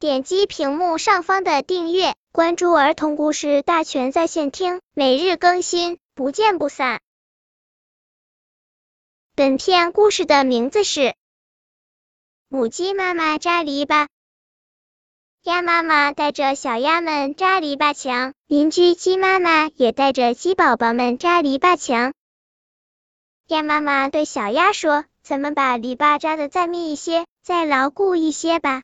点击屏幕上方的订阅，关注儿童故事大全在线听，每日更新，不见不散。本片故事的名字是《母鸡妈妈扎篱笆》。鸭妈妈带着小鸭们扎篱笆墙，邻居鸡妈妈也带着鸡宝宝们扎篱笆墙。鸭妈妈对小鸭说：“咱们把篱笆扎的再密一些，再牢固一些吧。”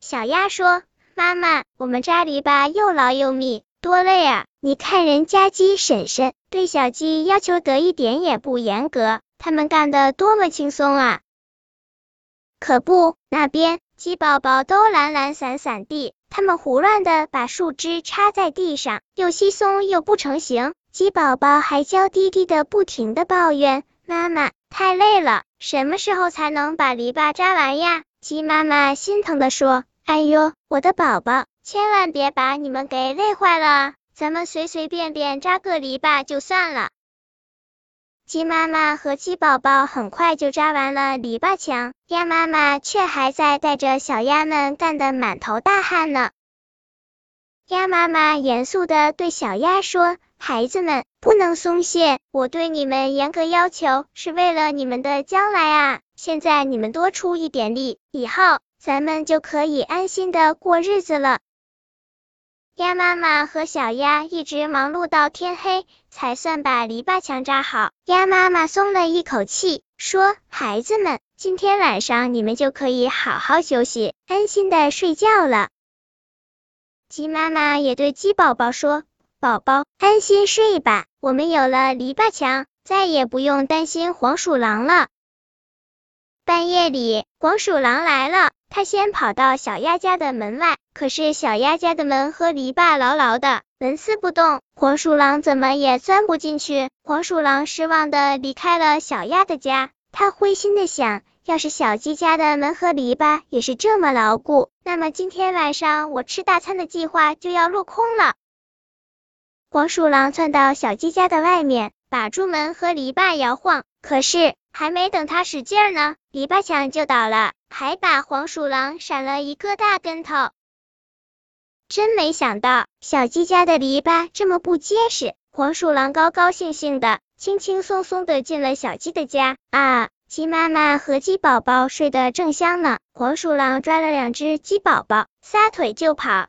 小鸭说：“妈妈，我们扎篱笆又牢又密，多累啊！你看人家鸡婶婶对小鸡要求得一点也不严格，他们干的多么轻松啊！”可不，那边鸡宝宝都懒懒散散地，他们胡乱的把树枝插在地上，又稀松又不成形。鸡宝宝还娇滴滴的不停的抱怨：“妈妈，太累了，什么时候才能把篱笆扎完呀？”鸡妈妈心疼的说：“哎呦，我的宝宝，千万别把你们给累坏了，咱们随随便便扎个篱笆就算了。”鸡妈妈和鸡宝宝很快就扎完了篱笆墙，鸭妈妈却还在带着小鸭们干得满头大汗呢。鸭妈妈严肃的对小鸭说。孩子们不能松懈，我对你们严格要求是为了你们的将来啊！现在你们多出一点力，以后咱们就可以安心的过日子了。鸭妈妈和小鸭一直忙碌到天黑，才算把篱笆墙扎好。鸭妈妈松了一口气，说：“孩子们，今天晚上你们就可以好好休息，安心的睡觉了。”鸡妈妈也对鸡宝宝说。宝宝，安心睡吧，我们有了篱笆墙，再也不用担心黄鼠狼了。半夜里，黄鼠狼来了，它先跑到小鸭家的门外，可是小鸭家的门和篱笆牢牢的，纹丝不动，黄鼠狼怎么也钻不进去。黄鼠狼失望的离开了小鸭的家，它灰心的想，要是小鸡家的门和篱笆也是这么牢固，那么今天晚上我吃大餐的计划就要落空了。黄鼠狼窜到小鸡家的外面，把住门和篱笆摇晃。可是还没等他使劲呢，篱笆墙就倒了，还把黄鼠狼闪了一个大跟头。真没想到，小鸡家的篱笆这么不结实。黄鼠狼高高兴兴的，轻轻松松的进了小鸡的家。啊，鸡妈妈和鸡宝宝睡得正香呢。黄鼠狼抓了两只鸡宝宝，撒腿就跑。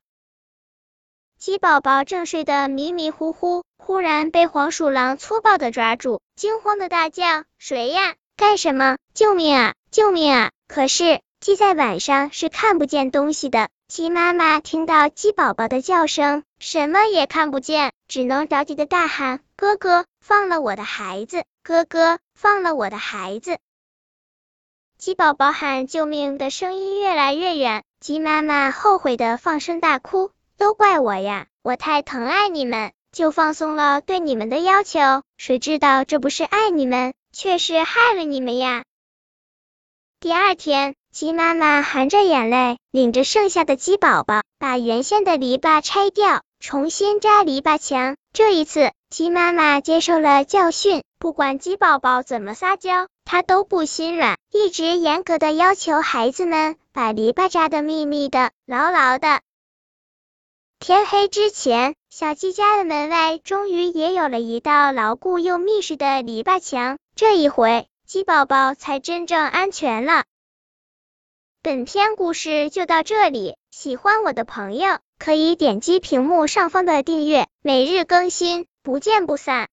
鸡宝宝正睡得迷迷糊糊，忽然被黄鼠狼粗暴的抓住，惊慌的大叫：“谁呀？干什么？救命啊！救命啊！”可是鸡在晚上是看不见东西的，鸡妈妈听到鸡宝宝的叫声，什么也看不见，只能着急的大喊：“哥哥，放了我的孩子！哥哥，放了我的孩子！”鸡宝宝喊救命的声音越来越远，鸡妈妈后悔的放声大哭。都怪我呀！我太疼爱你们，就放松了对你们的要求。谁知道这不是爱你们，却是害了你们呀！第二天，鸡妈妈含着眼泪，领着剩下的鸡宝宝，把原先的篱笆拆掉，重新扎篱笆墙。这一次，鸡妈妈接受了教训，不管鸡宝宝怎么撒娇，她都不心软，一直严格的要求孩子们把篱笆扎的密密的、牢牢的。天黑之前，小鸡家的门外终于也有了一道牢固又密实的篱笆墙。这一回，鸡宝宝才真正安全了。本篇故事就到这里，喜欢我的朋友可以点击屏幕上方的订阅，每日更新，不见不散。